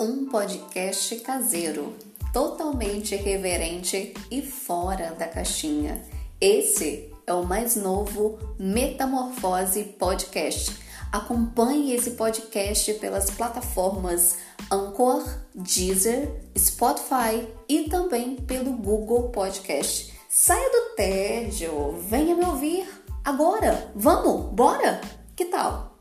Um podcast caseiro, totalmente irreverente e fora da caixinha. Esse é o mais novo Metamorfose Podcast. Acompanhe esse podcast pelas plataformas Anchor, Deezer, Spotify e também pelo Google Podcast. Saia do tédio, venha me ouvir agora. Vamos, bora! Que tal?